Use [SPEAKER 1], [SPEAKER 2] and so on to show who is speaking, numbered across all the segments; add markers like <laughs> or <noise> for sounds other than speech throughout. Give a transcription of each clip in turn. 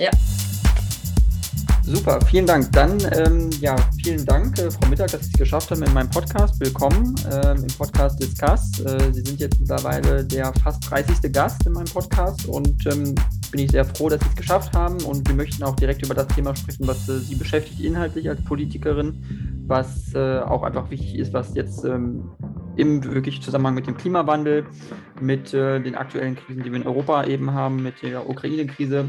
[SPEAKER 1] Ja.
[SPEAKER 2] Super, vielen Dank. Dann, ähm, ja, vielen Dank, äh, Frau Mittag, dass Sie es geschafft haben in meinem Podcast. Willkommen ähm, im Podcast Discuss. Äh, Sie sind jetzt mittlerweile der fast 30. Gast in meinem Podcast und ähm, bin ich sehr froh, dass Sie es geschafft haben. Und wir möchten auch direkt über das Thema sprechen, was äh, Sie beschäftigt inhaltlich als Politikerin, was äh, auch einfach wichtig ist, was jetzt ähm, im wirklich Zusammenhang mit dem Klimawandel, mit äh, den aktuellen Krisen, die wir in Europa eben haben, mit der Ukraine-Krise,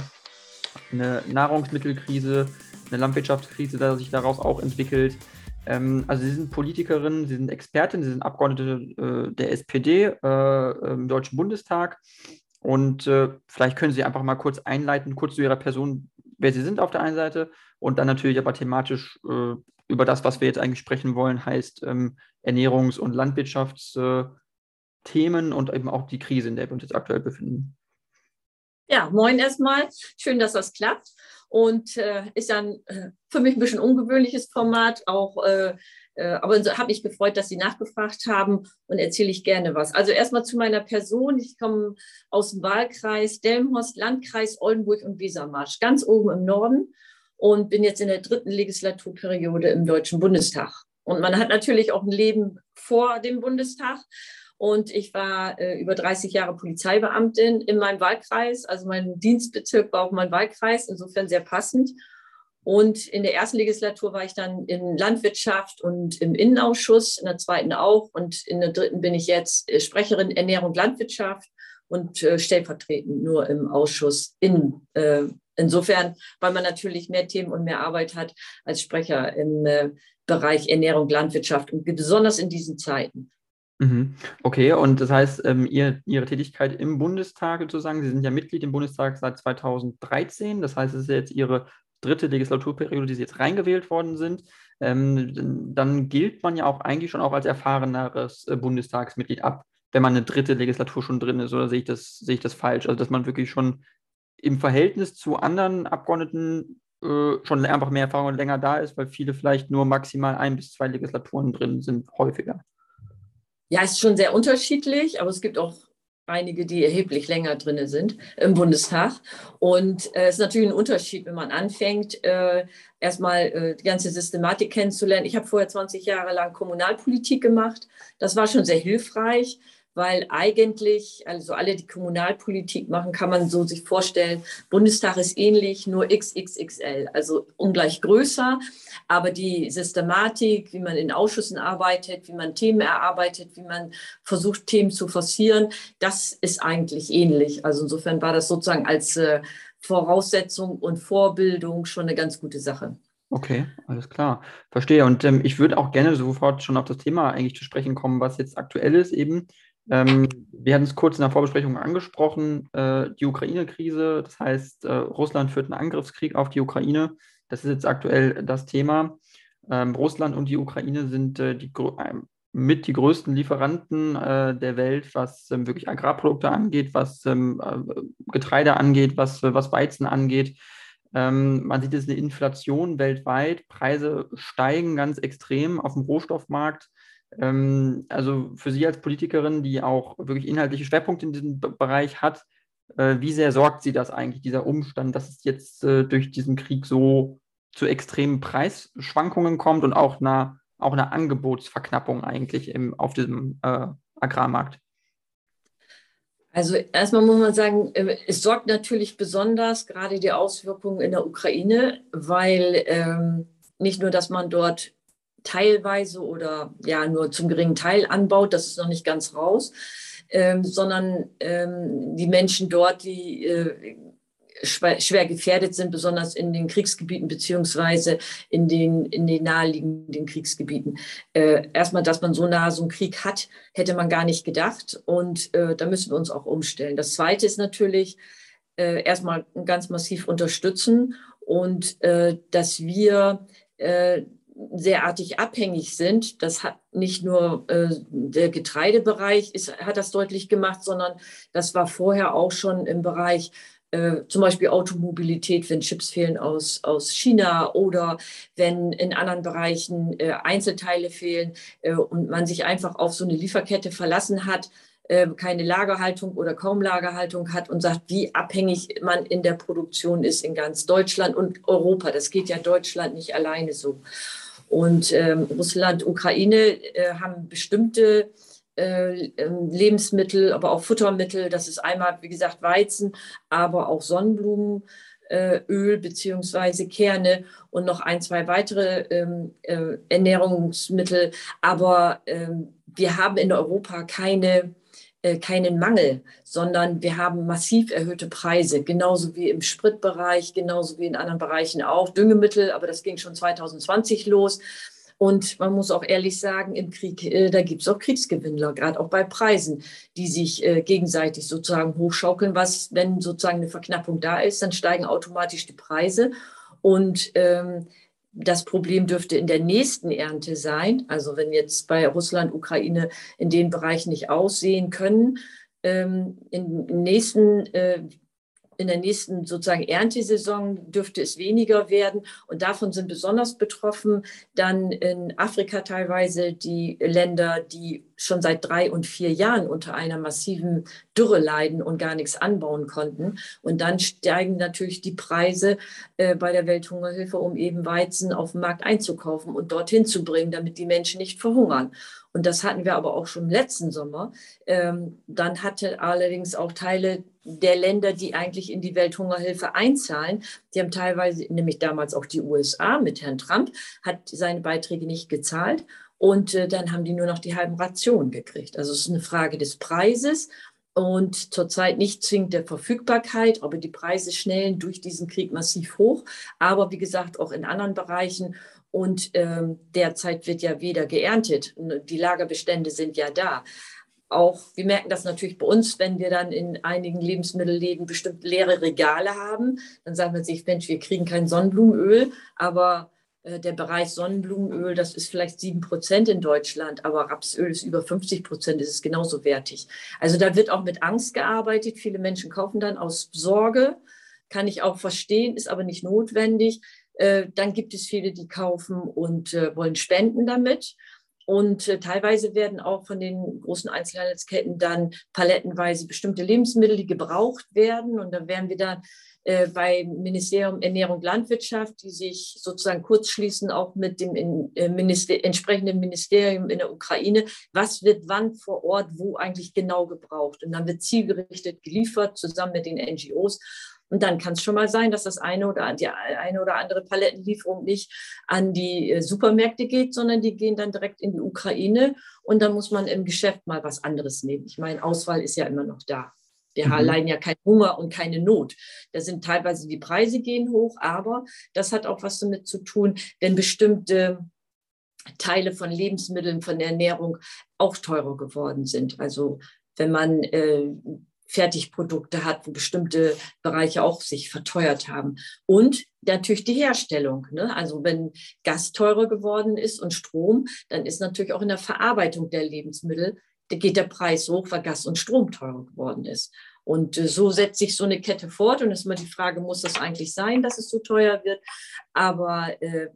[SPEAKER 2] eine Nahrungsmittelkrise, eine Landwirtschaftskrise, die sich daraus auch entwickelt. Ähm, also Sie sind Politikerin, Sie sind Expertin, Sie sind Abgeordnete äh, der SPD äh, im Deutschen Bundestag. Und äh, vielleicht können Sie einfach mal kurz einleiten, kurz zu Ihrer Person, wer Sie sind auf der einen Seite und dann natürlich aber thematisch äh, über das, was wir jetzt eigentlich sprechen wollen, heißt ähm, Ernährungs- und Landwirtschaftsthemen und eben auch die Krise, in der wir uns jetzt aktuell befinden.
[SPEAKER 1] Ja, moin erstmal. Schön, dass das klappt. Und äh, ist dann äh, für mich ein bisschen ungewöhnliches Format, auch äh, äh aber habe mich gefreut, dass Sie nachgefragt haben und erzähle ich gerne was. Also erstmal zu meiner Person. Ich komme aus dem Wahlkreis Delmhorst, Landkreis Oldenburg und Wesermarsch, ganz oben im Norden und bin jetzt in der dritten Legislaturperiode im Deutschen Bundestag. Und man hat natürlich auch ein Leben vor dem Bundestag. Und ich war äh, über 30 Jahre Polizeibeamtin in meinem Wahlkreis. Also mein Dienstbezirk war auch mein Wahlkreis, insofern sehr passend. Und in der ersten Legislatur war ich dann in Landwirtschaft und im Innenausschuss, in der zweiten auch. Und in der dritten bin ich jetzt äh, Sprecherin Ernährung Landwirtschaft und äh, stellvertretend nur im Ausschuss Innen. Äh, insofern, weil man natürlich mehr Themen und mehr Arbeit hat als Sprecher im äh, Bereich Ernährung Landwirtschaft und besonders in diesen Zeiten.
[SPEAKER 2] Mhm. Okay, und das heißt, ähm, ihr, Ihre Tätigkeit im Bundestag sozusagen, Sie sind ja Mitglied im Bundestag seit 2013, das heißt, es ist jetzt Ihre dritte Legislaturperiode, die Sie jetzt reingewählt worden sind. Ähm, dann gilt man ja auch eigentlich schon auch als erfahreneres äh, Bundestagsmitglied ab, wenn man eine dritte Legislatur schon drin ist, oder sehe ich das, sehe ich das falsch? Also, dass man wirklich schon im Verhältnis zu anderen Abgeordneten äh, schon einfach mehr Erfahrung und länger da ist, weil viele vielleicht nur maximal ein bis zwei Legislaturen drin sind, häufiger.
[SPEAKER 1] Ja, es ist schon sehr unterschiedlich, aber es gibt auch einige, die erheblich länger drin sind im Bundestag. Und äh, es ist natürlich ein Unterschied, wenn man anfängt, äh, erstmal äh, die ganze Systematik kennenzulernen. Ich habe vorher 20 Jahre lang Kommunalpolitik gemacht. Das war schon sehr hilfreich weil eigentlich, also alle, die Kommunalpolitik machen, kann man so sich vorstellen, Bundestag ist ähnlich, nur XXXL, also ungleich größer, aber die Systematik, wie man in Ausschüssen arbeitet, wie man Themen erarbeitet, wie man versucht, Themen zu forcieren, das ist eigentlich ähnlich. Also insofern war das sozusagen als äh, Voraussetzung und Vorbildung schon eine ganz gute Sache.
[SPEAKER 2] Okay, alles klar. Verstehe. Und ähm, ich würde auch gerne sofort schon auf das Thema eigentlich zu sprechen kommen, was jetzt aktuell ist, eben ähm, wir hatten es kurz in der Vorbesprechung angesprochen, äh, die Ukraine-Krise. Das heißt, äh, Russland führt einen Angriffskrieg auf die Ukraine. Das ist jetzt aktuell das Thema. Ähm, Russland und die Ukraine sind äh, die, mit die größten Lieferanten äh, der Welt, was ähm, wirklich Agrarprodukte angeht, was ähm, äh, Getreide angeht, was, was Weizen angeht. Ähm, man sieht es eine Inflation weltweit. Preise steigen ganz extrem auf dem Rohstoffmarkt. Ähm, also für Sie als Politikerin, die auch wirklich inhaltliche Schwerpunkte in diesem Bereich hat, äh, wie sehr sorgt Sie das eigentlich, dieser Umstand, dass es jetzt äh, durch diesen Krieg so zu extremen Preisschwankungen kommt und auch einer, auch einer Angebotsverknappung eigentlich im, auf diesem äh, Agrarmarkt?
[SPEAKER 1] Also erstmal muss man sagen, äh, es sorgt natürlich besonders gerade die Auswirkungen in der Ukraine, weil ähm, nicht nur, dass man dort teilweise oder ja nur zum geringen Teil anbaut, das ist noch nicht ganz raus, ähm, sondern ähm, die Menschen dort, die äh, schwer, gefährdet sind, besonders in den Kriegsgebieten beziehungsweise in den, in den naheliegenden Kriegsgebieten. Äh, erstmal, dass man so nah so einen Krieg hat, hätte man gar nicht gedacht und äh, da müssen wir uns auch umstellen. Das Zweite ist natürlich, äh, erstmal ganz massiv unterstützen und äh, dass wir äh, sehrartig abhängig sind. Das hat nicht nur äh, der Getreidebereich ist, hat das deutlich gemacht, sondern das war vorher auch schon im Bereich äh, zum Beispiel Automobilität, wenn Chips fehlen aus, aus China oder wenn in anderen Bereichen äh, Einzelteile fehlen äh, und man sich einfach auf so eine Lieferkette verlassen hat, äh, keine Lagerhaltung oder kaum Lagerhaltung hat und sagt, wie abhängig man in der Produktion ist in ganz Deutschland und Europa. Das geht ja Deutschland nicht alleine so. Und ähm, Russland, Ukraine äh, haben bestimmte äh, ähm, Lebensmittel, aber auch Futtermittel. Das ist einmal, wie gesagt, Weizen, aber auch Sonnenblumenöl äh, beziehungsweise Kerne und noch ein, zwei weitere ähm, äh, Ernährungsmittel. Aber ähm, wir haben in Europa keine äh, keinen Mangel, sondern wir haben massiv erhöhte Preise, genauso wie im Spritbereich, genauso wie in anderen Bereichen auch. Düngemittel, aber das ging schon 2020 los. Und man muss auch ehrlich sagen, im Krieg, äh, da gibt es auch Kriegsgewinnler, gerade auch bei Preisen, die sich äh, gegenseitig sozusagen hochschaukeln. Was, wenn sozusagen eine Verknappung da ist, dann steigen automatisch die Preise. Und ähm, das Problem dürfte in der nächsten Ernte sein. Also wenn jetzt bei Russland, Ukraine in den Bereichen nicht aussehen können, ähm, im nächsten äh, in der nächsten sozusagen Erntesaison dürfte es weniger werden. Und davon sind besonders betroffen dann in Afrika teilweise die Länder, die schon seit drei und vier Jahren unter einer massiven Dürre leiden und gar nichts anbauen konnten. Und dann steigen natürlich die Preise äh, bei der Welthungerhilfe, um eben Weizen auf dem Markt einzukaufen und dorthin zu bringen, damit die Menschen nicht verhungern. Und das hatten wir aber auch schon letzten Sommer. Ähm, dann hatte allerdings auch Teile der Länder, die eigentlich in die Welthungerhilfe einzahlen, die haben teilweise, nämlich damals auch die USA mit Herrn Trump, hat seine Beiträge nicht gezahlt. Und äh, dann haben die nur noch die halben Rationen gekriegt. Also es ist eine Frage des Preises und zurzeit nicht zwingend der Verfügbarkeit, aber die Preise schnellen durch diesen Krieg massiv hoch. Aber wie gesagt, auch in anderen Bereichen. Und ähm, derzeit wird ja wieder geerntet. Die Lagerbestände sind ja da. Auch, wir merken das natürlich bei uns, wenn wir dann in einigen Lebensmittelläden bestimmt leere Regale haben, dann sagen wir sich, Mensch, wir kriegen kein Sonnenblumenöl, aber äh, der Bereich Sonnenblumenöl, das ist vielleicht sieben Prozent in Deutschland, aber Rapsöl ist über 50 Prozent, ist es genauso wertig. Also da wird auch mit Angst gearbeitet. Viele Menschen kaufen dann aus Sorge, kann ich auch verstehen, ist aber nicht notwendig. Äh, dann gibt es viele, die kaufen und äh, wollen spenden damit. Und äh, teilweise werden auch von den großen Einzelhandelsketten dann palettenweise bestimmte Lebensmittel, die gebraucht werden. Und dann werden wir dann äh, beim Ministerium Ernährung Landwirtschaft, die sich sozusagen kurzschließen, auch mit dem in, äh, Minister, entsprechenden Ministerium in der Ukraine. Was wird wann vor Ort, wo eigentlich genau gebraucht? Und dann wird zielgerichtet geliefert, zusammen mit den NGOs. Und dann kann es schon mal sein, dass das eine oder die eine oder andere Palettenlieferung nicht an die äh, Supermärkte geht, sondern die gehen dann direkt in die Ukraine. Und dann muss man im Geschäft mal was anderes nehmen. Ich meine, Auswahl ist ja immer noch da. Wir mhm. leiden ja kein Hunger und keine Not. Da sind teilweise die Preise gehen hoch, aber das hat auch was damit zu tun, wenn bestimmte Teile von Lebensmitteln, von der Ernährung auch teurer geworden sind. Also wenn man äh, Fertigprodukte hat, wo bestimmte Bereiche auch sich verteuert haben. Und natürlich die Herstellung. Ne? Also wenn Gas teurer geworden ist und Strom, dann ist natürlich auch in der Verarbeitung der Lebensmittel, da geht der Preis hoch, weil Gas und Strom teurer geworden ist. Und äh, so setzt sich so eine Kette fort. Und es ist immer die Frage, muss das eigentlich sein, dass es so teuer wird? Aber äh,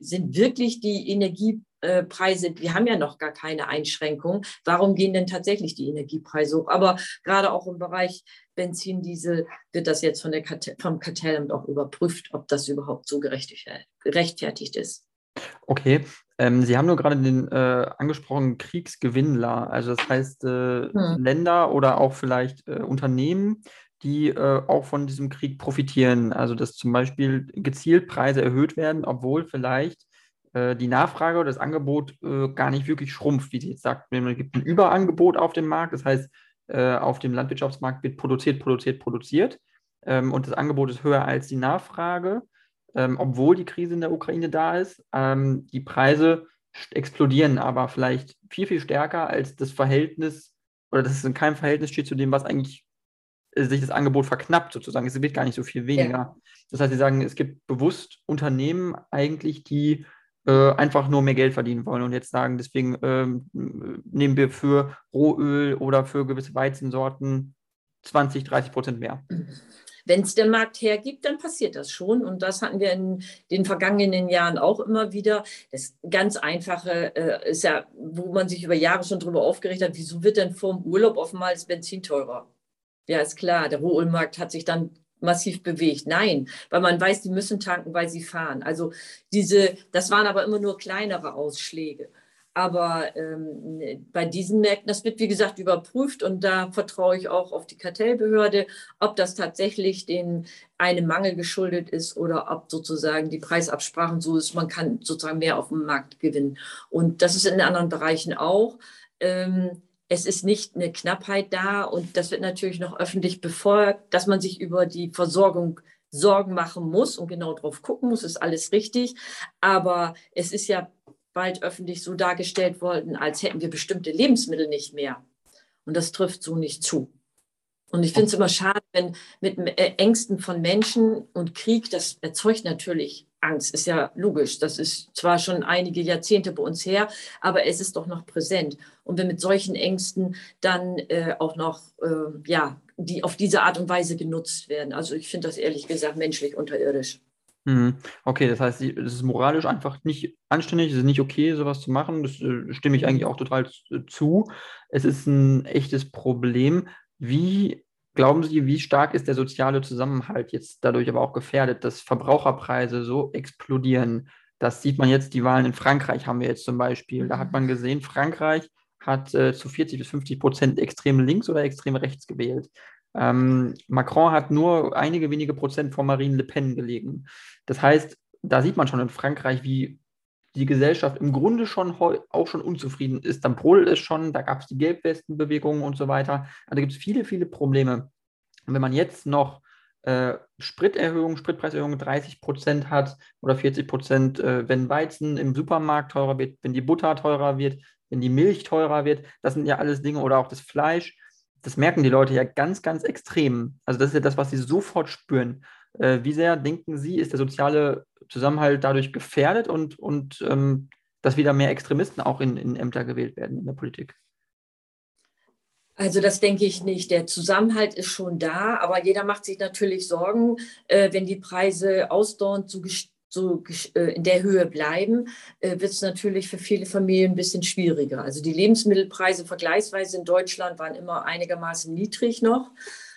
[SPEAKER 1] sind wirklich die Energie Preise, wir haben ja noch gar keine Einschränkung. Warum gehen denn tatsächlich die Energiepreise hoch? Aber gerade auch im Bereich Benzin, Diesel wird das jetzt von der Kartell, vom Kartellamt auch überprüft, ob das überhaupt so gerechtfertigt ist.
[SPEAKER 2] Okay, ähm, Sie haben nur gerade den äh, angesprochenen Kriegsgewinnler, also das heißt äh, hm. Länder oder auch vielleicht äh, Unternehmen, die äh, auch von diesem Krieg profitieren. Also dass zum Beispiel gezielt Preise erhöht werden, obwohl vielleicht äh, die Nachfrage oder das Angebot äh, gar nicht wirklich schrumpft, wie sie jetzt sagt. Es gibt ein Überangebot auf dem Markt, das heißt, äh, auf dem Landwirtschaftsmarkt wird produziert, produziert, produziert ähm, und das Angebot ist höher als die Nachfrage, ähm, obwohl die Krise in der Ukraine da ist. Ähm, die Preise explodieren aber vielleicht viel, viel stärker als das Verhältnis oder dass es in keinem Verhältnis steht zu dem, was eigentlich sich das Angebot verknappt sozusagen. Es wird gar nicht so viel weniger. Ja. Das heißt, Sie sagen, es gibt bewusst Unternehmen eigentlich, die äh, einfach nur mehr Geld verdienen wollen und jetzt sagen, deswegen ähm, nehmen wir für Rohöl oder für gewisse Weizensorten 20, 30 Prozent mehr.
[SPEAKER 1] wenn es der Markt hergibt, dann passiert das schon. Und das hatten wir in den vergangenen Jahren auch immer wieder. Das ganz Einfache äh, ist ja, wo man sich über Jahre schon darüber aufgeregt hat, wieso wird denn vor dem Urlaub einmal das Benzin teurer? Ja, ist klar, der Rohölmarkt hat sich dann massiv bewegt. Nein, weil man weiß, die müssen tanken, weil sie fahren. Also diese, das waren aber immer nur kleinere Ausschläge. Aber ähm, bei diesen Märkten, das wird wie gesagt überprüft und da vertraue ich auch auf die Kartellbehörde, ob das tatsächlich den einem Mangel geschuldet ist oder ob sozusagen die Preisabsprachen so ist, man kann sozusagen mehr auf dem Markt gewinnen. Und das ist in anderen Bereichen auch. Ähm, es ist nicht eine Knappheit da und das wird natürlich noch öffentlich befolgt, dass man sich über die Versorgung Sorgen machen muss und genau drauf gucken muss, ist alles richtig. Aber es ist ja bald öffentlich so dargestellt worden, als hätten wir bestimmte Lebensmittel nicht mehr. Und das trifft so nicht zu. Und ich finde es immer schade, wenn mit äh, Ängsten von Menschen und Krieg, das erzeugt natürlich Angst, ist ja logisch. Das ist zwar schon einige Jahrzehnte bei uns her, aber es ist doch noch präsent. Und wenn mit solchen Ängsten dann äh, auch noch, äh, ja, die auf diese Art und Weise genutzt werden. Also ich finde das ehrlich gesagt menschlich unterirdisch.
[SPEAKER 2] Mhm. Okay, das heißt, es ist moralisch einfach nicht anständig, es ist nicht okay, sowas zu machen. Das äh, stimme ich eigentlich auch total zu. Es ist ein echtes Problem. Wie glauben Sie, wie stark ist der soziale Zusammenhalt jetzt dadurch aber auch gefährdet, dass Verbraucherpreise so explodieren? Das sieht man jetzt, die Wahlen in Frankreich haben wir jetzt zum Beispiel. Da hat man gesehen, Frankreich hat äh, zu 40 bis 50 Prozent extrem links oder extrem rechts gewählt. Ähm, Macron hat nur einige wenige Prozent vor Marine Le Pen gelegen. Das heißt, da sieht man schon in Frankreich, wie die Gesellschaft im Grunde schon auch schon unzufrieden ist. Istanbul ist schon, da gab es die Gelbwestenbewegung und so weiter. Also gibt es viele, viele Probleme. Und wenn man jetzt noch äh, Spriterhöhung, Spritpreiserhöhung 30 Prozent hat oder 40 Prozent, äh, wenn Weizen im Supermarkt teurer wird, wenn die Butter teurer wird, wenn die Milch teurer wird, das sind ja alles Dinge oder auch das Fleisch das merken die Leute ja ganz, ganz extrem. Also das ist ja das, was sie sofort spüren. Äh, wie sehr denken Sie, ist der soziale Zusammenhalt dadurch gefährdet und, und ähm, dass wieder mehr Extremisten auch in, in Ämter gewählt werden in der Politik?
[SPEAKER 1] Also das denke ich nicht. Der Zusammenhalt ist schon da, aber jeder macht sich natürlich Sorgen, äh, wenn die Preise ausdauernd so so äh, in der Höhe bleiben, äh, wird es natürlich für viele Familien ein bisschen schwieriger. Also die Lebensmittelpreise vergleichsweise in Deutschland waren immer einigermaßen niedrig noch.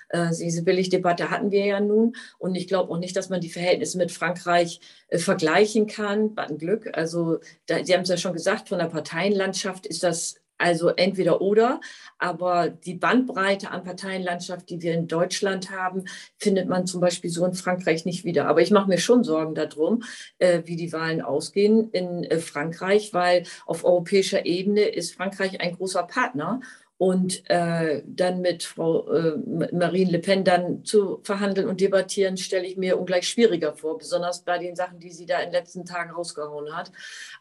[SPEAKER 1] Äh, diese Billigdebatte hatten wir ja nun. Und ich glaube auch nicht, dass man die Verhältnisse mit Frankreich vergleichen kann. War ein Glück. Also, da, Sie haben es ja schon gesagt, von der Parteienlandschaft ist das also entweder oder, aber die Bandbreite an Parteienlandschaft, die wir in Deutschland haben, findet man zum Beispiel so in Frankreich nicht wieder. Aber ich mache mir schon Sorgen darum, äh, wie die Wahlen ausgehen in äh, Frankreich, weil auf europäischer Ebene ist Frankreich ein großer Partner und äh, dann mit Frau äh, Marine Le Pen dann zu verhandeln und debattieren, stelle ich mir ungleich schwieriger vor, besonders bei den Sachen, die sie da in den letzten Tagen rausgehauen hat.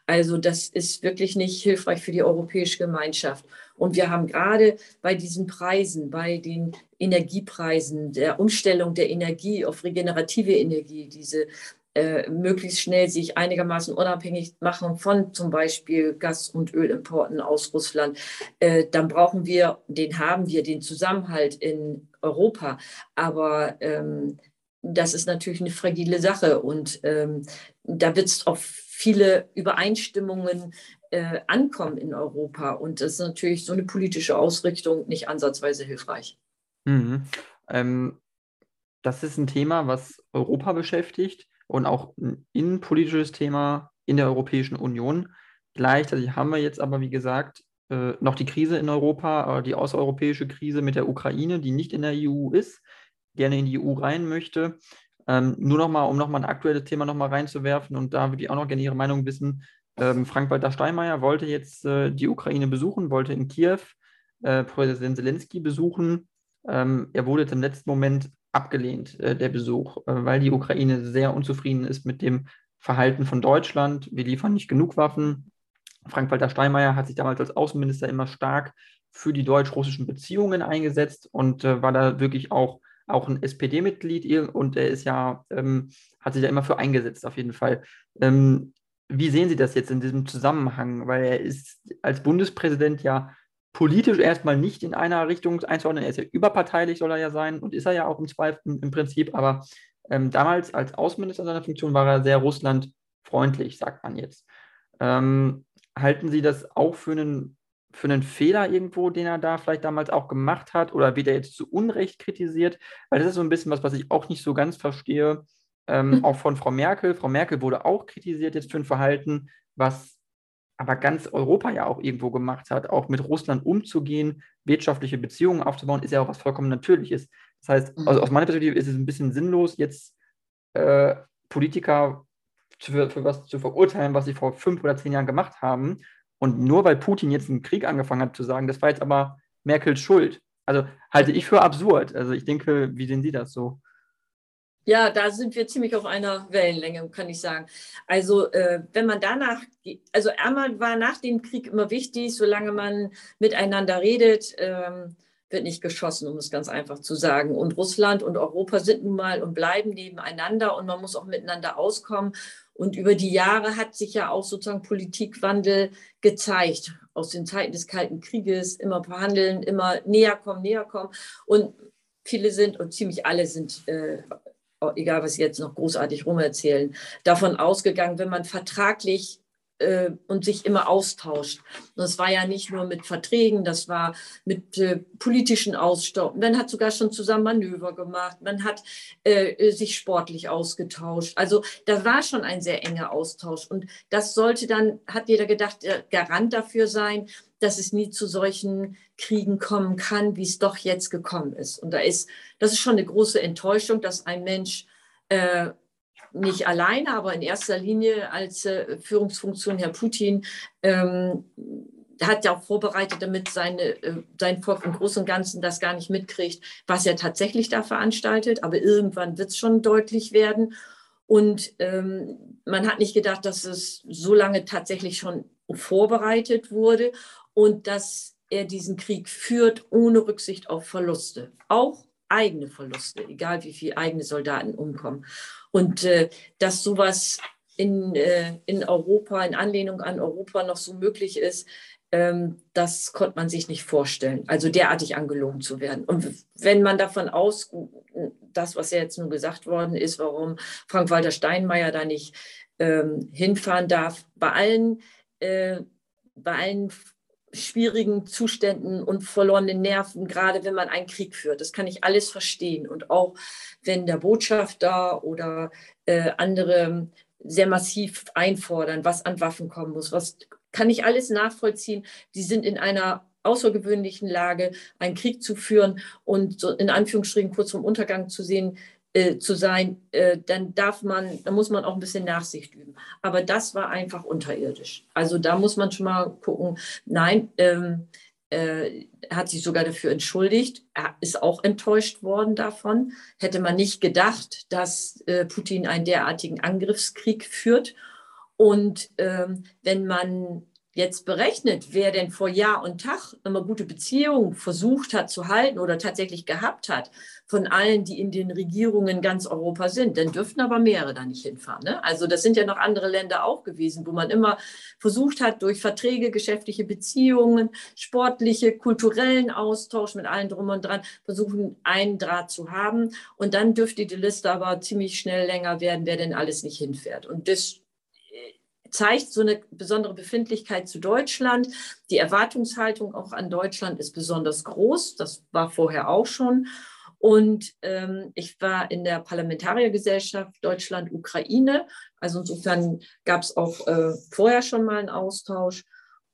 [SPEAKER 1] Also das ist wirklich nicht hilfreich für die europäische Gemeinschaft. Und wir haben gerade bei diesen Preisen, bei den Energiepreisen, der Umstellung der Energie auf regenerative Energie, diese äh, möglichst schnell sich einigermaßen unabhängig machen von zum Beispiel Gas- und Ölimporten aus Russland, äh, dann brauchen wir, den haben wir, den Zusammenhalt in Europa. Aber ähm, das ist natürlich eine fragile Sache und ähm, da wird es auf viele Übereinstimmungen äh, ankommen in Europa. Und das ist natürlich so eine politische Ausrichtung nicht ansatzweise hilfreich.
[SPEAKER 2] Mhm. Ähm, das ist ein Thema, was Europa beschäftigt und auch ein innenpolitisches Thema in der Europäischen Union. Gleichzeitig haben wir jetzt aber, wie gesagt, äh, noch die Krise in Europa, äh, die außereuropäische Krise mit der Ukraine, die nicht in der EU ist, gerne in die EU rein möchte. Ähm, nur nochmal, um nochmal ein aktuelles Thema nochmal reinzuwerfen und da würde ich auch noch gerne Ihre Meinung wissen. Ähm, Frank-Walter Steinmeier wollte jetzt äh, die Ukraine besuchen, wollte in Kiew Präsident Zelensky besuchen. Ähm, er wurde im letzten Moment abgelehnt, äh, der Besuch, äh, weil die Ukraine sehr unzufrieden ist mit dem Verhalten von Deutschland. Wir liefern nicht genug Waffen. Frank-Walter Steinmeier hat sich damals als Außenminister immer stark für die deutsch-russischen Beziehungen eingesetzt und äh, war da wirklich auch, auch ein SPD-Mitglied und er ist ja, ähm, hat sich da immer für eingesetzt, auf jeden Fall. Ähm, wie sehen Sie das jetzt in diesem Zusammenhang? Weil er ist als Bundespräsident ja politisch erstmal nicht in einer Richtung einzuordnen. Er ist ja überparteilich, soll er ja sein und ist er ja auch im Zweifel im Prinzip. Aber ähm, damals als Außenminister seiner Funktion war er sehr russlandfreundlich, sagt man jetzt. Ähm, halten Sie das auch für einen, für einen Fehler irgendwo, den er da vielleicht damals auch gemacht hat? Oder wird er jetzt zu Unrecht kritisiert? Weil das ist so ein bisschen was, was ich auch nicht so ganz verstehe. Ähm, mhm. Auch von Frau Merkel. Frau Merkel wurde auch kritisiert jetzt für ein Verhalten, was aber ganz Europa ja auch irgendwo gemacht hat, auch mit Russland umzugehen, wirtschaftliche Beziehungen aufzubauen, ist ja auch was vollkommen Natürliches. Das heißt, mhm. also aus meiner Perspektive ist es ein bisschen sinnlos, jetzt äh, Politiker für, für was zu verurteilen, was sie vor fünf oder zehn Jahren gemacht haben. Und nur weil Putin jetzt einen Krieg angefangen hat, zu sagen, das war jetzt aber Merkels Schuld. Also halte ich für absurd. Also ich denke, wie sehen Sie das so?
[SPEAKER 1] Ja, da sind wir ziemlich auf einer Wellenlänge, kann ich sagen. Also äh, wenn man danach, also einmal war nach dem Krieg immer wichtig, solange man miteinander redet, ähm, wird nicht geschossen, um es ganz einfach zu sagen. Und Russland und Europa sind nun mal und bleiben nebeneinander und man muss auch miteinander auskommen. Und über die Jahre hat sich ja auch sozusagen Politikwandel gezeigt. Aus den Zeiten des Kalten Krieges, immer verhandeln, immer näher kommen, näher kommen. Und viele sind und ziemlich alle sind äh, egal was Sie jetzt noch großartig rumerzählen, davon ausgegangen, wenn man vertraglich äh, und sich immer austauscht. Das war ja nicht nur mit Verträgen, das war mit äh, politischen Ausstoppen. Man hat sogar schon zusammen Manöver gemacht, man hat äh, sich sportlich ausgetauscht. Also da war schon ein sehr enger Austausch. Und das sollte dann, hat jeder gedacht, der Garant dafür sein, dass es nie zu solchen Kriegen kommen kann, wie es doch jetzt gekommen ist. Und da ist, das ist schon eine große Enttäuschung, dass ein Mensch äh, nicht alleine, aber in erster Linie als äh, Führungsfunktion Herr Putin ähm, hat ja auch vorbereitet, damit seine, äh, sein Volk im Großen und Ganzen das gar nicht mitkriegt, was er tatsächlich da veranstaltet. Aber irgendwann wird es schon deutlich werden. Und ähm, man hat nicht gedacht, dass es so lange tatsächlich schon vorbereitet wurde und dass er diesen Krieg führt ohne Rücksicht auf Verluste. Auch eigene Verluste, egal wie viele eigene Soldaten umkommen. Und äh, dass sowas in, äh, in Europa, in Anlehnung an Europa noch so möglich ist, ähm, das konnte man sich nicht vorstellen. Also derartig angelogen zu werden. Und wenn man davon aus, das, was ja jetzt nun gesagt worden ist, warum Frank-Walter Steinmeier da nicht ähm, hinfahren darf, bei allen, äh, bei allen schwierigen Zuständen und verlorenen Nerven, gerade wenn man einen Krieg führt. Das kann ich alles verstehen. Und auch wenn der Botschafter oder äh, andere sehr massiv einfordern, was an Waffen kommen muss, was kann ich alles nachvollziehen. Die sind in einer außergewöhnlichen Lage, einen Krieg zu führen und so in Anführungsstrichen kurz vom Untergang zu sehen, äh, zu sein, äh, dann darf man, da muss man auch ein bisschen Nachsicht üben. Aber das war einfach unterirdisch. Also da muss man schon mal gucken, nein, ähm, äh, hat sich sogar dafür entschuldigt. Er ist auch enttäuscht worden davon. Hätte man nicht gedacht, dass äh, Putin einen derartigen Angriffskrieg führt. Und ähm, wenn man jetzt berechnet, wer denn vor Jahr und Tag immer gute Beziehungen versucht hat zu halten oder tatsächlich gehabt hat, von allen, die in den Regierungen ganz Europa sind, dann dürften aber mehrere da nicht hinfahren. Ne? Also das sind ja noch andere Länder auch gewesen, wo man immer versucht hat, durch Verträge, geschäftliche Beziehungen, sportliche, kulturellen Austausch mit allen drum und dran, versuchen, einen Draht zu haben. Und dann dürfte die Liste aber ziemlich schnell länger werden, wer denn alles nicht hinfährt. Und das zeigt so eine besondere Befindlichkeit zu Deutschland. Die Erwartungshaltung auch an Deutschland ist besonders groß. Das war vorher auch schon. Und ähm, ich war in der Parlamentariergesellschaft Deutschland-Ukraine. Also insofern gab es auch äh, vorher schon mal einen Austausch.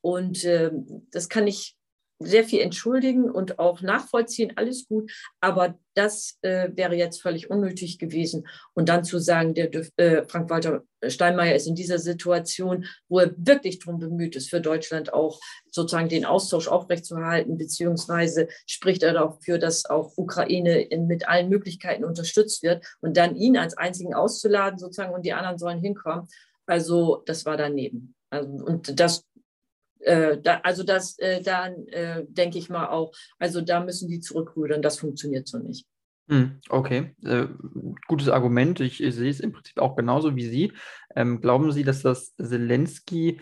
[SPEAKER 1] Und äh, das kann ich sehr viel entschuldigen und auch nachvollziehen, alles gut. Aber das äh, wäre jetzt völlig unnötig gewesen. Und dann zu sagen, der äh, Frank-Walter Steinmeier ist in dieser Situation, wo er wirklich darum bemüht ist, für Deutschland auch sozusagen den Austausch aufrechtzuerhalten, beziehungsweise spricht er dafür, dass auch Ukraine in, mit allen Möglichkeiten unterstützt wird und dann ihn als einzigen auszuladen sozusagen und die anderen sollen hinkommen. Also das war daneben. Also, und das äh, da, also das, äh, da äh, denke ich mal auch, also da müssen die zurückrudern, das funktioniert so nicht.
[SPEAKER 2] Hm, okay, äh, gutes Argument. Ich, ich, sehe es im Prinzip auch genauso wie Sie. Ähm, glauben Sie, dass das Zelensky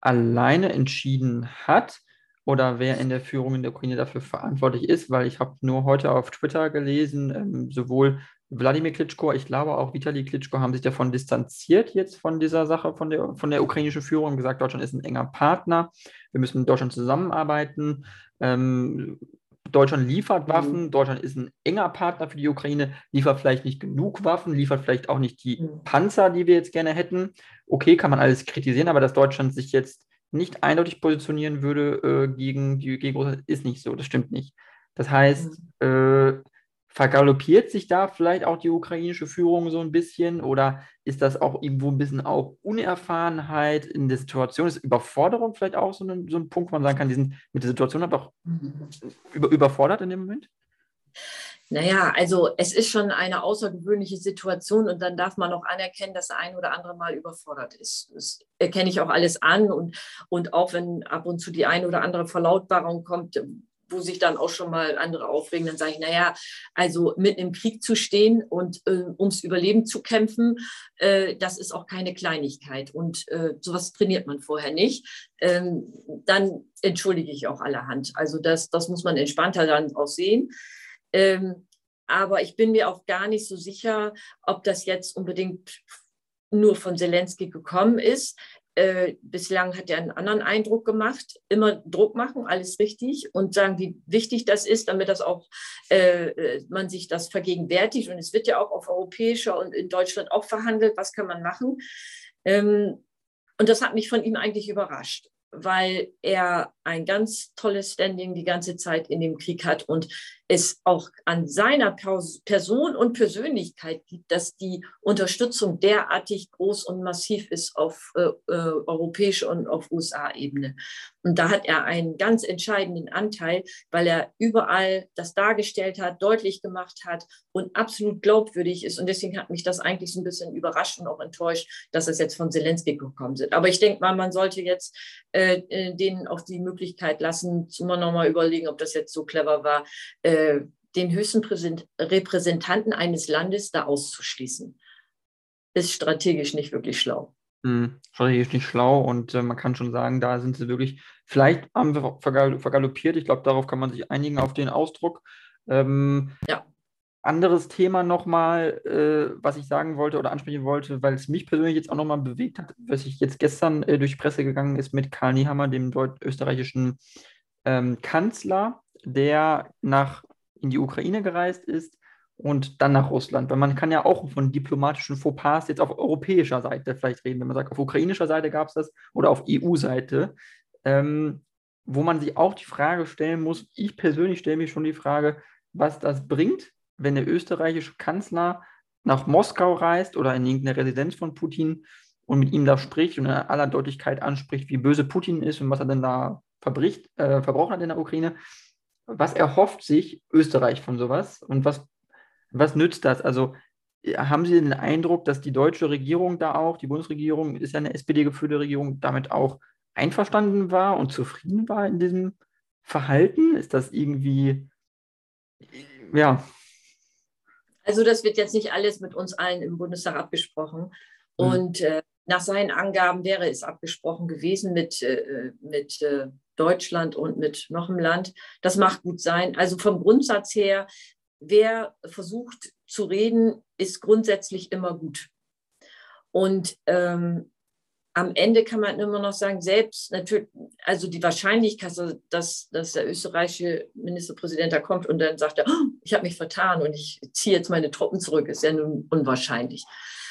[SPEAKER 2] alleine entschieden hat? oder wer in der Führung in der Ukraine dafür verantwortlich ist, weil ich habe nur heute auf Twitter gelesen, ähm, sowohl Wladimir Klitschko, ich glaube auch Vitali Klitschko haben sich davon distanziert jetzt von dieser Sache, von der, von der ukrainischen Führung gesagt, Deutschland ist ein enger Partner, wir müssen mit Deutschland zusammenarbeiten. Ähm, Deutschland liefert Waffen, mhm. Deutschland ist ein enger Partner für die Ukraine, liefert vielleicht nicht genug Waffen, liefert vielleicht auch nicht die mhm. Panzer, die wir jetzt gerne hätten. Okay, kann man alles kritisieren, aber dass Deutschland sich jetzt nicht eindeutig positionieren würde äh, gegen die gegen Russland, ist nicht so. Das stimmt nicht. Das heißt, mhm. äh, vergaloppiert sich da vielleicht auch die ukrainische Führung so ein bisschen oder ist das auch irgendwo ein bisschen auch Unerfahrenheit in der Situation? Ist Überforderung vielleicht auch so ein, so ein Punkt, wo man sagen kann, die sind mit der Situation einfach mhm. über, überfordert in dem Moment?
[SPEAKER 1] Naja, also es ist schon eine außergewöhnliche Situation und dann darf man auch anerkennen, dass der ein oder andere mal überfordert ist. Das erkenne ich auch alles an und, und auch wenn ab und zu die ein oder andere Verlautbarung kommt, wo sich dann auch schon mal andere aufregen, dann sage ich, naja, also mitten im Krieg zu stehen und äh, ums Überleben zu kämpfen, äh, das ist auch keine Kleinigkeit. Und äh, sowas trainiert man vorher nicht. Ähm, dann entschuldige ich auch allerhand. Also das, das muss man entspannter dann auch sehen. Ähm, aber ich bin mir auch gar nicht so sicher, ob das jetzt unbedingt nur von Zelensky gekommen ist. Äh, bislang hat er einen anderen Eindruck gemacht. Immer Druck machen, alles richtig und sagen, wie wichtig das ist, damit das auch äh, äh, man sich das vergegenwärtigt. Und es wird ja auch auf europäischer und in Deutschland auch verhandelt. Was kann man machen? Ähm, und das hat mich von ihm eigentlich überrascht weil er ein ganz tolles Standing die ganze Zeit in dem Krieg hat und es auch an seiner Person und Persönlichkeit gibt, dass die Unterstützung derartig groß und massiv ist auf äh, äh europäischer und auf USA-Ebene. Und da hat er einen ganz entscheidenden Anteil, weil er überall das dargestellt hat, deutlich gemacht hat und absolut glaubwürdig ist. Und deswegen hat mich das eigentlich so ein bisschen überrascht und auch enttäuscht, dass es jetzt von Zelensky gekommen sind. Aber ich denke mal, man sollte jetzt äh, äh denen auch die Möglichkeit lassen, immer noch mal überlegen, ob das jetzt so clever war, äh, den höchsten Repräsentanten eines Landes da auszuschließen. Ist strategisch nicht wirklich schlau.
[SPEAKER 2] Hm, strategisch nicht schlau und äh, man kann schon sagen, da sind sie wirklich, vielleicht haben wir vergaloppiert, ich glaube, darauf kann man sich einigen, auf den Ausdruck. Ähm, ja. Anderes Thema nochmal, äh, was ich sagen wollte oder ansprechen wollte, weil es mich persönlich jetzt auch nochmal bewegt hat, was ich jetzt gestern äh, durch Presse gegangen ist mit Karl Niehammer, dem österreichischen ähm, Kanzler, der nach in die Ukraine gereist ist und dann nach Russland. Weil man kann ja auch von diplomatischen Fauxpas jetzt auf europäischer Seite vielleicht reden, wenn man sagt, auf ukrainischer Seite gab es das oder auf EU-Seite, ähm, wo man sich auch die Frage stellen muss, ich persönlich stelle mir schon die Frage, was das bringt, wenn der österreichische Kanzler nach Moskau reist oder in irgendeine Residenz von Putin und mit ihm da spricht und in aller Deutlichkeit anspricht, wie böse Putin ist und was er denn da verbricht, äh, verbrochen hat in der Ukraine. Was erhofft sich Österreich von sowas und was was nützt das? Also haben Sie den Eindruck, dass die deutsche Regierung da auch, die Bundesregierung ist ja eine SPD-geführte Regierung, damit auch einverstanden war und zufrieden war in diesem Verhalten? Ist das irgendwie, ja.
[SPEAKER 1] Also das wird jetzt nicht alles mit uns allen im Bundestag abgesprochen. Mhm. Und äh, nach seinen Angaben wäre es abgesprochen gewesen mit, äh, mit äh, Deutschland und mit noch einem Land. Das macht gut sein. Also vom Grundsatz her wer versucht zu reden, ist grundsätzlich immer gut. Und ähm, am Ende kann man immer noch sagen, selbst natürlich, also die Wahrscheinlichkeit, dass, dass der österreichische Ministerpräsident da kommt und dann sagt, er, oh, ich habe mich vertan und ich ziehe jetzt meine Truppen zurück, ist ja nun unwahrscheinlich.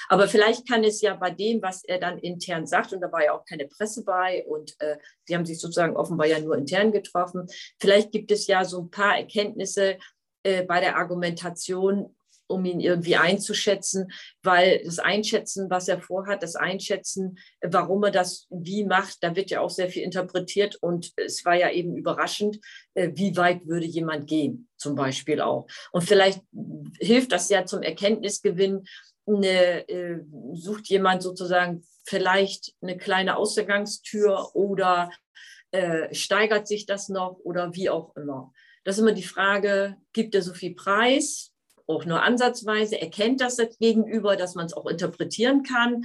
[SPEAKER 1] Aber vielleicht kann es ja bei dem, was er dann intern sagt, und da war ja auch keine Presse bei und äh, die haben sich sozusagen offenbar ja nur intern getroffen, vielleicht gibt es ja so ein paar Erkenntnisse, äh, bei der Argumentation, um ihn irgendwie einzuschätzen, weil das Einschätzen, was er vorhat, das Einschätzen, warum er das wie macht, da wird ja auch sehr viel interpretiert und es war ja eben überraschend, äh, wie weit würde jemand gehen, zum Beispiel auch. Und vielleicht hilft das ja zum Erkenntnisgewinn, eine, äh, sucht jemand sozusagen vielleicht eine kleine Ausgangstür oder äh, steigert sich das noch oder wie auch immer. Das ist immer die Frage, gibt er so viel Preis? Auch nur ansatzweise, erkennt das das Gegenüber, dass man es auch interpretieren kann?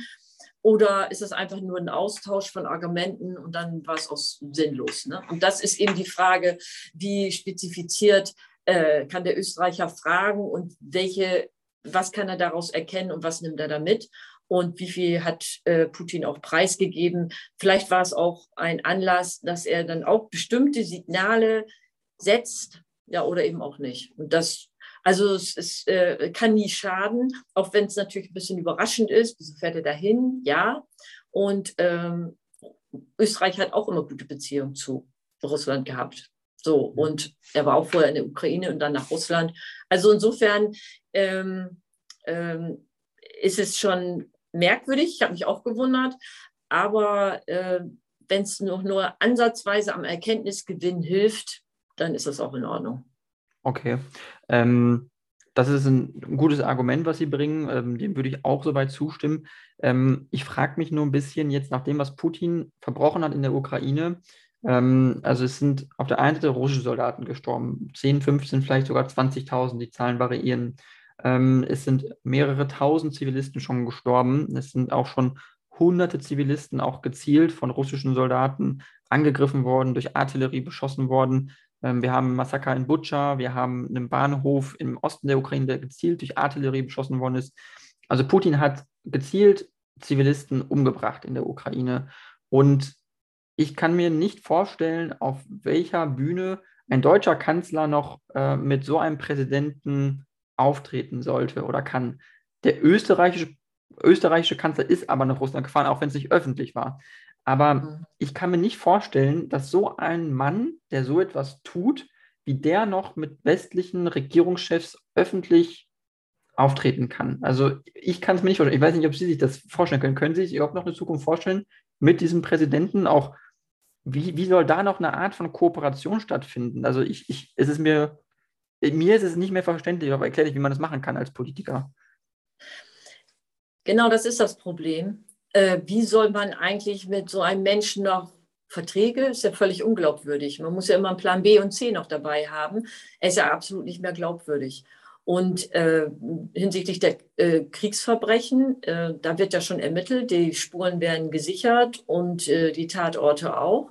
[SPEAKER 1] Oder ist es einfach nur ein Austausch von Argumenten und dann war es auch sinnlos? Ne? Und das ist eben die Frage, wie spezifiziert äh, kann der Österreicher fragen und welche, was kann er daraus erkennen und was nimmt er damit? Und wie viel hat äh, Putin auch preisgegeben? Vielleicht war es auch ein Anlass, dass er dann auch bestimmte Signale setzt, ja, oder eben auch nicht. Und das also es, es äh, kann nie schaden, auch wenn es natürlich ein bisschen überraschend ist. Wieso fährt er dahin? Ja. Und ähm, Österreich hat auch immer gute Beziehungen zu Russland gehabt. So, mhm. und er war auch vorher in der Ukraine und dann nach Russland. Also insofern ähm, ähm, ist es schon merkwürdig. Ich habe mich auch gewundert. Aber äh, wenn es noch nur ansatzweise am Erkenntnisgewinn hilft, dann ist das auch in Ordnung.
[SPEAKER 2] Okay. Ähm, das ist ein gutes Argument, was Sie bringen. Ähm, dem würde ich auch soweit zustimmen. Ähm, ich frage mich nur ein bisschen jetzt nach dem, was Putin verbrochen hat in der Ukraine. Ähm, also es sind auf der einen Seite russische Soldaten gestorben, 10, 15, vielleicht sogar 20.000, die Zahlen variieren. Ähm, es sind mehrere tausend Zivilisten schon gestorben. Es sind auch schon hunderte Zivilisten auch gezielt von russischen Soldaten angegriffen worden, durch Artillerie beschossen worden. Ähm, wir haben Massaker in Butscha, wir haben einen Bahnhof im Osten der Ukraine, der gezielt durch Artillerie beschossen worden ist. Also Putin hat gezielt Zivilisten umgebracht in der Ukraine. Und ich kann mir nicht vorstellen, auf welcher Bühne ein deutscher Kanzler noch äh, mit so einem Präsidenten auftreten sollte oder kann. Der österreichische, österreichische Kanzler ist aber nach Russland gefahren, auch wenn es nicht öffentlich war. Aber mhm. ich kann mir nicht vorstellen, dass so ein Mann, der so etwas tut, wie der noch mit westlichen Regierungschefs öffentlich auftreten kann. Also ich kann es mir nicht vorstellen. Ich weiß nicht, ob Sie sich das vorstellen können. Können Sie sich überhaupt noch eine Zukunft vorstellen mit diesem Präsidenten? Auch wie, wie soll da noch eine Art von Kooperation stattfinden? Also ich, ich, es ist mir, mir ist es nicht mehr verständlich, aber erkläre ich, wie man das machen kann als Politiker.
[SPEAKER 1] Genau, das ist das Problem äh, wie soll man eigentlich mit so einem Menschen noch Verträge, ist ja völlig unglaubwürdig. Man muss ja immer einen Plan B und C noch dabei haben. Er ist ja absolut nicht mehr glaubwürdig. Und äh, hinsichtlich der äh, Kriegsverbrechen, äh, da wird ja schon ermittelt, die Spuren werden gesichert und äh, die Tatorte auch.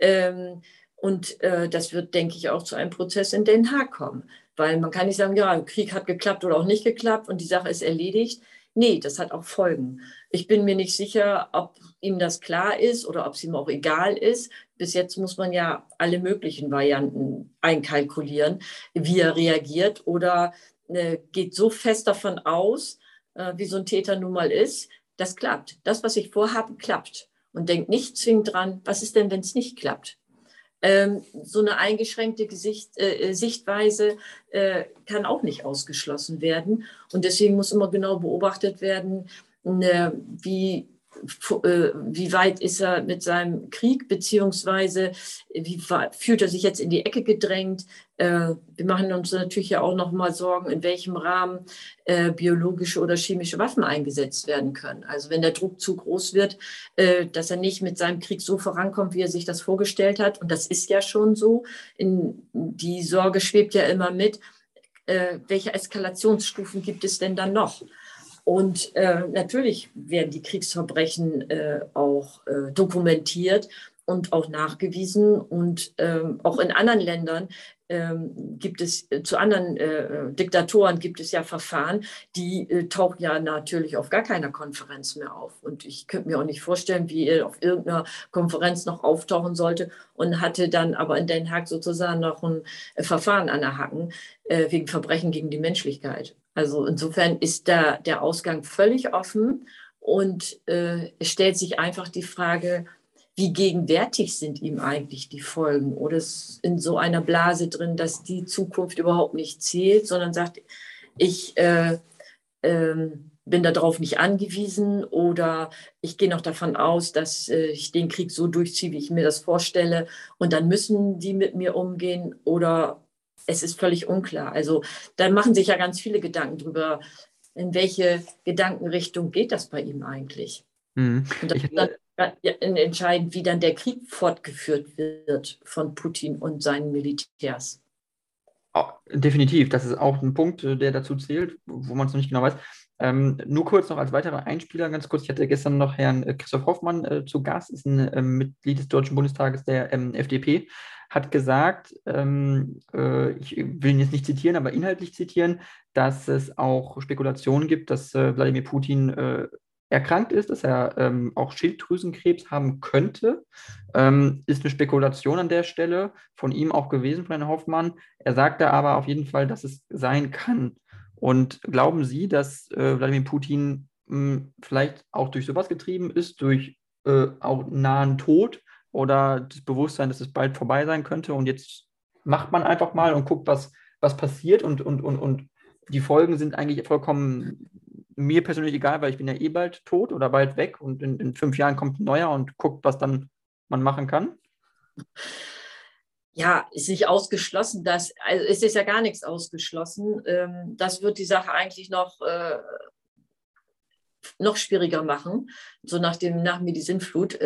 [SPEAKER 1] Ähm, und äh, das wird, denke ich, auch zu einem Prozess in Den Haag kommen. Weil man kann nicht sagen, ja, Krieg hat geklappt oder auch nicht geklappt und die Sache ist erledigt. Nee, das hat auch Folgen. Ich bin mir nicht sicher, ob ihm das klar ist oder ob es ihm auch egal ist. Bis jetzt muss man ja alle möglichen Varianten einkalkulieren, wie er reagiert oder äh, geht so fest davon aus, äh, wie so ein Täter nun mal ist, das klappt. Das, was ich vorhabe, klappt. Und denkt nicht zwingend dran, was ist denn, wenn es nicht klappt? Ähm, so eine eingeschränkte Gesicht, äh, äh, Sichtweise äh, kann auch nicht ausgeschlossen werden. Und deswegen muss immer genau beobachtet werden, äh, wie, wie weit ist er mit seinem Krieg, beziehungsweise wie fühlt er sich jetzt in die Ecke gedrängt. Äh, wir machen uns natürlich ja auch noch mal Sorgen, in welchem Rahmen biologische oder chemische Waffen eingesetzt werden können. Also wenn der Druck zu groß wird, dass er nicht mit seinem Krieg so vorankommt, wie er sich das vorgestellt hat. Und das ist ja schon so. Die Sorge schwebt ja immer mit. welche Eskalationsstufen gibt es denn dann noch? Und äh, natürlich werden die Kriegsverbrechen äh, auch äh, dokumentiert und auch nachgewiesen. Und ähm, auch in anderen Ländern ähm, gibt es, äh, zu anderen äh, Diktatoren gibt es ja Verfahren, die äh, tauchen ja natürlich auf gar keiner Konferenz mehr auf. Und ich könnte mir auch nicht vorstellen, wie er auf irgendeiner Konferenz noch auftauchen sollte und hatte dann aber in Den Haag sozusagen noch ein äh, Verfahren an der Hacken äh, wegen Verbrechen gegen die Menschlichkeit. Also insofern ist da der Ausgang völlig offen. Und äh, es stellt sich einfach die Frage, wie gegenwärtig sind ihm eigentlich die Folgen? Oder ist in so einer Blase drin, dass die Zukunft überhaupt nicht zählt, sondern sagt, ich äh, äh, bin darauf nicht angewiesen? Oder ich gehe noch davon aus, dass äh, ich den Krieg so durchziehe, wie ich mir das vorstelle. Und dann müssen die mit mir umgehen. Oder es ist völlig unklar. Also da machen sich ja ganz viele Gedanken drüber, in welche Gedankenrichtung geht das bei ihm eigentlich? Mhm. Und das ist dann entscheidend, wie dann der Krieg fortgeführt wird von Putin und seinen Militärs.
[SPEAKER 2] Oh, definitiv, das ist auch ein Punkt, der dazu zählt, wo man es noch nicht genau weiß. Ähm, nur kurz noch als weiterer Einspieler, ganz kurz, ich hatte gestern noch Herrn äh, Christoph Hoffmann äh, zu Gast, ist ein äh, Mitglied des Deutschen Bundestages der ähm, FDP, hat gesagt, ähm, äh, ich will ihn jetzt nicht zitieren, aber inhaltlich zitieren, dass es auch Spekulationen gibt, dass äh, Wladimir Putin äh, erkrankt ist, dass er ähm, auch Schilddrüsenkrebs haben könnte. Ähm, ist eine Spekulation an der Stelle von ihm auch gewesen, von Herrn Hoffmann. Er sagte aber auf jeden Fall, dass es sein kann. Und glauben Sie, dass äh, Wladimir Putin mh, hm, vielleicht auch durch sowas getrieben ist, durch äh, auch nahen Tod oder das Bewusstsein, dass es bald vorbei sein könnte und jetzt macht man einfach mal und guckt, was, was passiert und, und, und, und die Folgen sind eigentlich vollkommen mir persönlich egal, weil ich bin ja eh bald tot oder bald weg und in, in fünf Jahren kommt ein neuer und guckt, was dann man machen kann?
[SPEAKER 1] Ja, ist nicht ausgeschlossen, dass, also es ist ja gar nichts ausgeschlossen. Ähm, das wird die Sache eigentlich noch, äh, noch schwieriger machen, so nach dem, nach mir die Sinnflut.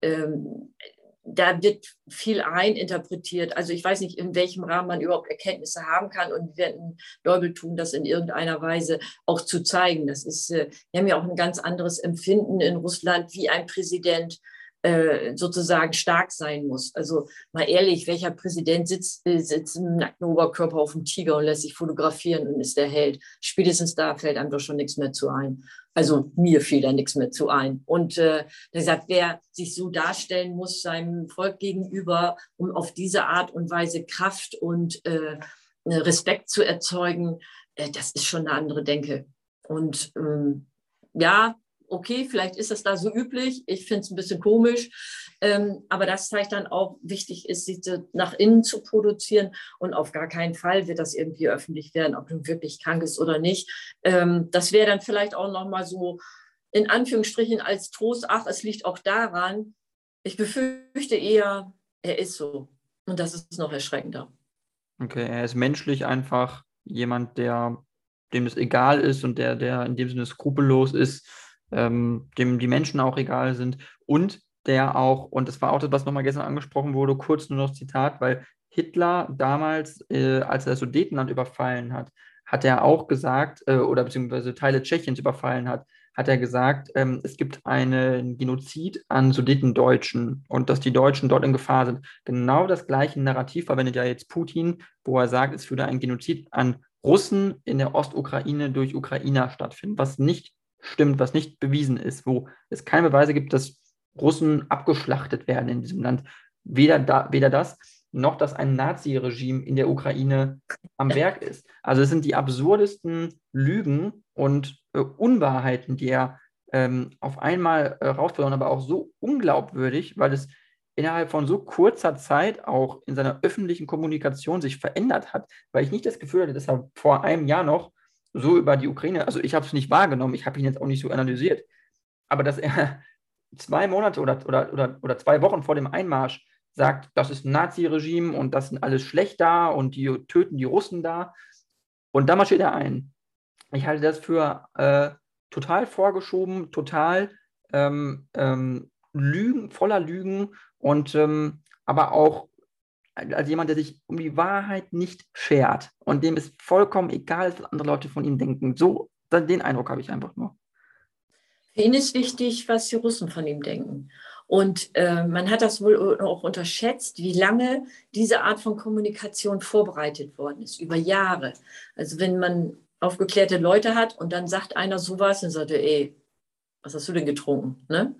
[SPEAKER 1] Äh, ähm, da wird viel eininterpretiert. Also ich weiß nicht, in welchem Rahmen man überhaupt Erkenntnisse haben kann und wir werden Leubel tun, das in irgendeiner Weise auch zu zeigen. Das ist, äh, wir haben ja auch ein ganz anderes Empfinden in Russland, wie ein Präsident äh, sozusagen stark sein muss. Also mal ehrlich, welcher Präsident sitzt, äh, sitzt im nackten Oberkörper auf dem Tiger und lässt sich fotografieren und ist der Held? Spätestens da fällt einem doch schon nichts mehr zu ein. Also mir fiel da nichts mehr zu ein. Und äh, er sagt, wer sich so darstellen muss seinem Volk gegenüber, um auf diese Art und Weise Kraft und äh, Respekt zu erzeugen, äh, das ist schon eine andere Denke. Und ähm, ja, okay, vielleicht ist das da so üblich. Ich finde es ein bisschen komisch. Ähm, aber das zeigt dann auch, wichtig ist, sie nach innen zu produzieren. Und auf gar keinen Fall wird das irgendwie öffentlich werden, ob du wirklich krank ist oder nicht. Ähm, das wäre dann vielleicht auch nochmal so in Anführungsstrichen als Trost, ach, es liegt auch daran. Ich befürchte eher, er ist so. Und das ist noch erschreckender.
[SPEAKER 2] Okay, er ist menschlich einfach jemand, der dem es egal ist und der, der in dem Sinne skrupellos ist ähm, dem die Menschen auch egal sind und der auch, und das war auch das, was nochmal gestern angesprochen wurde, kurz nur noch Zitat, weil Hitler damals, äh, als er das Sudetenland überfallen hat, hat er auch gesagt, äh, oder beziehungsweise Teile Tschechiens überfallen hat, hat er gesagt, ähm, es gibt einen Genozid an Sudetendeutschen und dass die Deutschen dort in Gefahr sind. Genau das gleiche Narrativ verwendet ja jetzt Putin, wo er sagt, es würde ein Genozid an Russen in der Ostukraine durch Ukrainer stattfinden, was nicht stimmt, was nicht bewiesen ist, wo es keine Beweise gibt, dass Russen abgeschlachtet werden in diesem Land. Weder, da, weder das, noch dass ein Nazi-Regime in der Ukraine am Werk ist. Also es sind die absurdesten Lügen und äh, Unwahrheiten, die er ähm, auf einmal äh, rausfordern, aber auch so unglaubwürdig, weil es innerhalb von so kurzer Zeit auch in seiner öffentlichen Kommunikation sich verändert hat, weil ich nicht das Gefühl hatte, dass er vor einem Jahr noch so über die Ukraine, also ich habe es nicht wahrgenommen, ich habe ihn jetzt auch nicht so analysiert, aber dass er <laughs> zwei Monate oder, oder, oder, oder zwei Wochen vor dem Einmarsch sagt, das ist ein Nazi-Regime und das sind alles schlecht da und die töten die Russen da. Und da marschiert er ein. Ich halte das für äh, total vorgeschoben, total ähm, ähm, Lügen, voller Lügen und ähm, aber auch als jemand, der sich um die Wahrheit nicht schert und dem es vollkommen egal ist, was andere Leute von ihm denken. So, den Eindruck habe ich einfach nur.
[SPEAKER 1] Für ihn ist wichtig, was die Russen von ihm denken. Und äh, man hat das wohl auch unterschätzt, wie lange diese Art von Kommunikation vorbereitet worden ist, über Jahre. Also wenn man aufgeklärte Leute hat und dann sagt einer sowas, dann sagt er, ey, was hast du denn getrunken? Ne?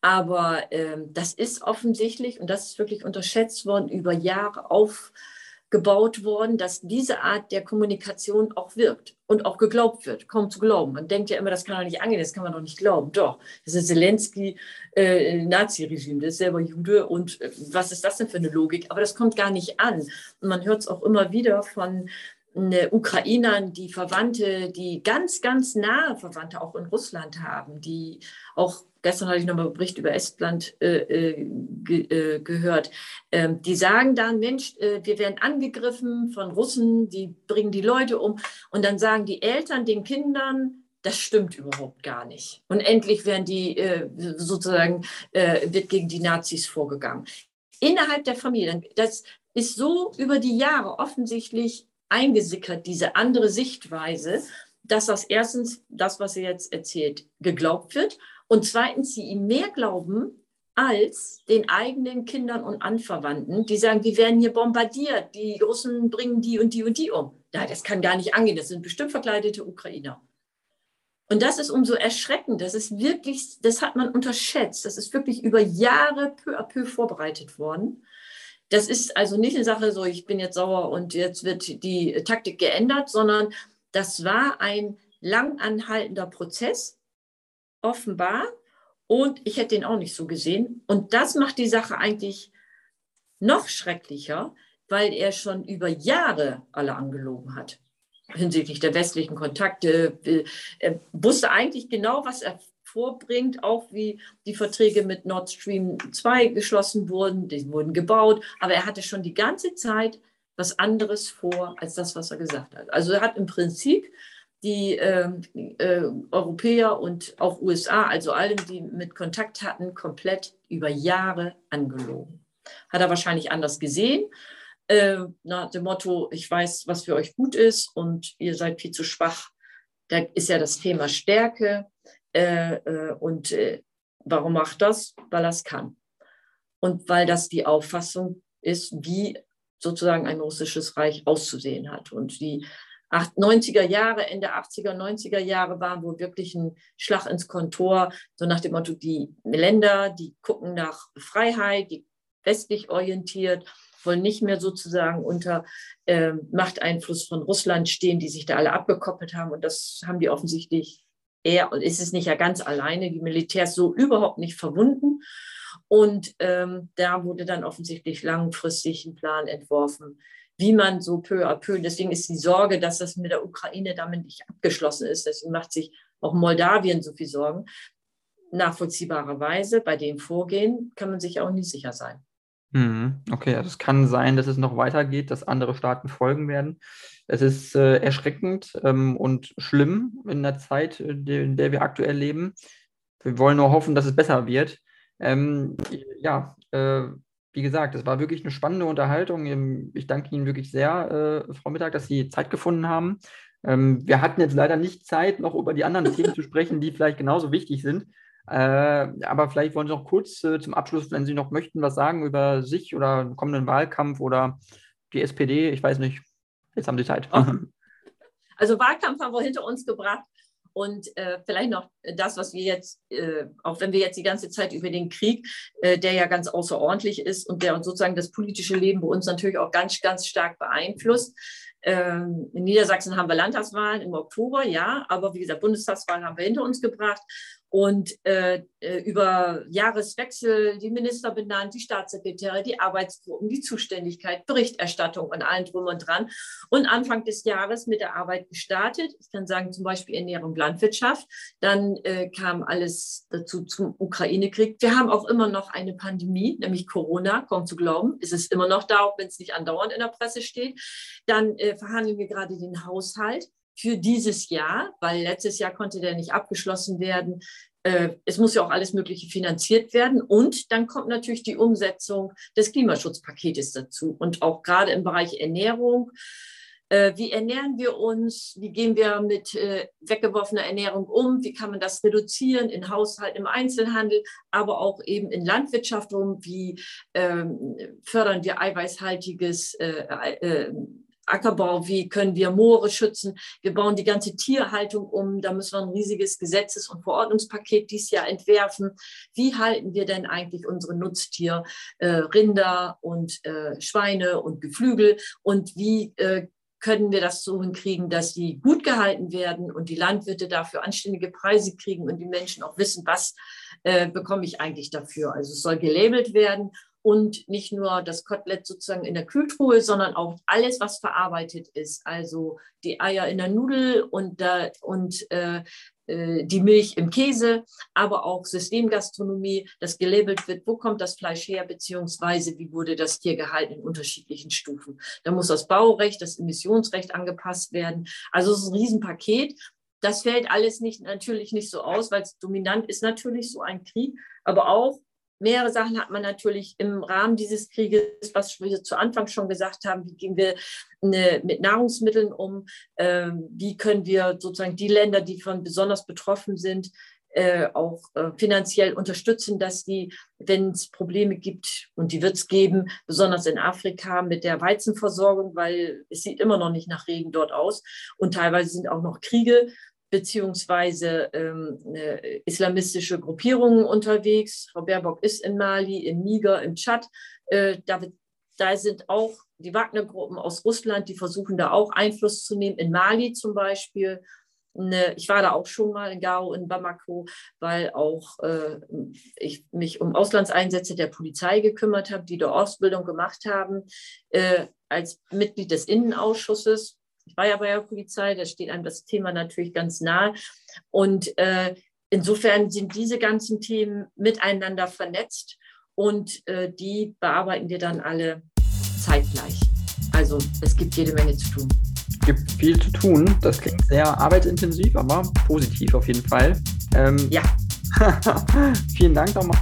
[SPEAKER 1] Aber ähm, das ist offensichtlich, und das ist wirklich unterschätzt worden, über Jahre aufgebaut worden, dass diese Art der Kommunikation auch wirkt und auch geglaubt wird, kaum zu glauben. Man denkt ja immer, das kann doch nicht angehen, das kann man doch nicht glauben. Doch, das ist Zelensky, äh, Nazi-Regime, der ist selber Jude und äh, was ist das denn für eine Logik? Aber das kommt gar nicht an. Und man hört es auch immer wieder von Ukrainern, die Verwandte, die ganz, ganz nahe Verwandte auch in Russland haben, die auch gestern hatte ich nochmal einen Bericht über Estland äh, äh, ge, äh, gehört, ähm, die sagen dann, Mensch, äh, wir werden angegriffen von Russen, die bringen die Leute um. Und dann sagen die Eltern den Kindern, das stimmt überhaupt gar nicht. Und endlich werden die äh, sozusagen, äh, wird gegen die Nazis vorgegangen. Innerhalb der Familie, das ist so über die Jahre offensichtlich eingesickert, diese andere Sichtweise, dass das erstens, das, was er jetzt erzählt, geglaubt wird und zweitens, sie ihm mehr glauben als den eigenen Kindern und Anverwandten, die sagen, wir werden hier bombardiert, die Russen bringen die und die und die um. Ja, das kann gar nicht angehen, das sind bestimmt verkleidete Ukrainer. Und das ist umso erschreckend. Das ist wirklich, das hat man unterschätzt. Das ist wirklich über Jahre peu à peu vorbereitet worden. Das ist also nicht eine Sache so, ich bin jetzt sauer und jetzt wird die Taktik geändert, sondern das war ein lang anhaltender Prozess, offenbar. Und ich hätte den auch nicht so gesehen. Und das macht die Sache eigentlich noch schrecklicher, weil er schon über Jahre alle angelogen hat hinsichtlich der westlichen Kontakte. Er wusste eigentlich genau, was er vorbringt, auch wie die Verträge mit Nord Stream 2 geschlossen wurden, die wurden gebaut, aber er hatte schon die ganze Zeit was anderes vor als das, was er gesagt hat. Also er hat im Prinzip die äh, äh, Europäer und auch USA, also allen, die mit Kontakt hatten, komplett über Jahre angelogen. Hat er wahrscheinlich anders gesehen, äh, nach dem Motto, ich weiß, was für euch gut ist und ihr seid viel zu schwach. Da ist ja das Thema Stärke. Äh, äh, und äh, warum macht das? Weil es kann. Und weil das die Auffassung ist, wie sozusagen ein russisches Reich auszusehen hat. Und die 90er Jahre, Ende 80er, 90er Jahre waren wohl wirklich ein Schlag ins Kontor, so nach dem Motto, die Länder, die gucken nach Freiheit, die westlich orientiert wollen nicht mehr sozusagen unter äh, Machteinfluss von Russland stehen, die sich da alle abgekoppelt haben. Und das haben die offensichtlich eher, und ist es nicht ja ganz alleine, die Militärs so überhaupt nicht verwunden. Und ähm, da wurde dann offensichtlich langfristig ein Plan entworfen, wie man so peu à peu, deswegen ist die Sorge, dass das mit der Ukraine damit nicht abgeschlossen ist, deswegen macht sich auch Moldawien so viel Sorgen. Nachvollziehbarerweise bei dem Vorgehen kann man sich auch nicht sicher sein.
[SPEAKER 2] Mhm. Okay, also es kann sein, dass es noch weitergeht, dass andere Staaten folgen werden. Es ist äh, erschreckend ähm, und schlimm in der Zeit, äh, in der wir aktuell leben. Wir wollen nur hoffen, dass es besser wird. Ähm, ja, äh, wie gesagt, es war wirklich eine spannende Unterhaltung. Ähm, ich danke Ihnen wirklich sehr, äh, Frau Mittag, dass Sie Zeit gefunden haben. Ähm, wir hatten jetzt leider nicht Zeit, noch über die anderen Themen zu sprechen, die vielleicht genauso wichtig sind. Äh, aber vielleicht wollen Sie noch kurz äh, zum Abschluss, wenn Sie noch möchten, was sagen über sich oder einen kommenden Wahlkampf oder die SPD. Ich weiß nicht. Jetzt haben Sie Zeit. <laughs>
[SPEAKER 1] Also Wahlkampf haben wir hinter uns gebracht. Und äh, vielleicht noch das, was wir jetzt, äh, auch wenn wir jetzt die ganze Zeit über den Krieg, äh, der ja ganz außerordentlich ist und der uns sozusagen das politische Leben bei uns natürlich auch ganz, ganz stark beeinflusst. Ähm, in Niedersachsen haben wir Landtagswahlen im Oktober, ja, aber wie gesagt, Bundestagswahlen haben wir hinter uns gebracht und äh, äh, über Jahreswechsel die Minister benannt, die Staatssekretäre, die Arbeitsgruppen, die Zuständigkeit, Berichterstattung und allen drum und dran. Und Anfang des Jahres mit der Arbeit gestartet. Ich kann sagen, zum Beispiel Ernährung, Landwirtschaft. Dann äh, kam alles dazu zum Ukraine-Krieg. Wir haben auch immer noch eine Pandemie, nämlich Corona, kaum zu glauben. ist Es immer noch da, auch wenn es nicht andauernd in der Presse steht. Dann äh, verhandeln wir gerade den Haushalt für dieses Jahr, weil letztes Jahr konnte der nicht abgeschlossen werden. Äh, es muss ja auch alles Mögliche finanziert werden. Und dann kommt natürlich die Umsetzung des Klimaschutzpaketes dazu. Und auch gerade im Bereich Ernährung. Äh, wie ernähren wir uns? Wie gehen wir mit äh, weggeworfener Ernährung um? Wie kann man das reduzieren in Haushalt, im Einzelhandel, aber auch eben in Landwirtschaft um? Wie ähm, fördern wir eiweißhaltiges Ackerbau, wie können wir Moore schützen. Wir bauen die ganze Tierhaltung um. Da müssen wir ein riesiges Gesetzes- und Verordnungspaket dieses Jahr entwerfen. Wie halten wir denn eigentlich unsere Nutztier, äh, Rinder und äh, Schweine und Geflügel? Und wie äh, können wir das so hinkriegen, dass die gut gehalten werden und die Landwirte dafür anständige Preise kriegen und die Menschen auch wissen, was äh, bekomme ich eigentlich dafür. Also es soll gelabelt werden und nicht nur das Kotelett sozusagen in der Kühltruhe, sondern auch alles, was verarbeitet ist. Also die Eier in der Nudel und, äh, und äh, die Milch im Käse, aber auch Systemgastronomie, das gelabelt wird, wo kommt das Fleisch her, beziehungsweise wie wurde das Tier gehalten in unterschiedlichen Stufen. Da muss das Baurecht, das Emissionsrecht angepasst werden. Also es ist ein Riesenpaket. Das fällt alles nicht, natürlich nicht so aus, weil es dominant ist natürlich so ein Krieg, aber auch mehrere Sachen hat man natürlich im Rahmen dieses Krieges, was wir zu Anfang schon gesagt haben, wie gehen wir eine, mit Nahrungsmitteln um, äh, wie können wir sozusagen die Länder, die von besonders betroffen sind, äh, auch äh, finanziell unterstützen, dass die, wenn es Probleme gibt, und die wird es geben, besonders in Afrika mit der Weizenversorgung, weil es sieht immer noch nicht nach Regen dort aus. Und teilweise sind auch noch Kriege beziehungsweise ähm, äh, islamistische Gruppierungen unterwegs. Frau Baerbock ist in Mali, im Niger, im Tschad. Äh, da, da sind auch die Wagner-Gruppen aus Russland, die versuchen da auch Einfluss zu nehmen, in Mali zum Beispiel. Ne, ich war da auch schon mal in Gao, in Bamako, weil auch äh, ich mich um Auslandseinsätze der Polizei gekümmert habe, die da Ausbildung gemacht haben, äh, als Mitglied des Innenausschusses ich war ja bei der Polizei, da steht einem das Thema natürlich ganz nahe. Und äh, insofern sind diese ganzen Themen miteinander vernetzt und äh, die bearbeiten wir dann alle zeitgleich. Also es gibt jede Menge zu tun.
[SPEAKER 2] Es gibt viel zu tun. Das klingt sehr arbeitsintensiv, aber positiv auf jeden Fall.
[SPEAKER 1] Ähm, ja. <laughs>
[SPEAKER 2] vielen Dank nochmal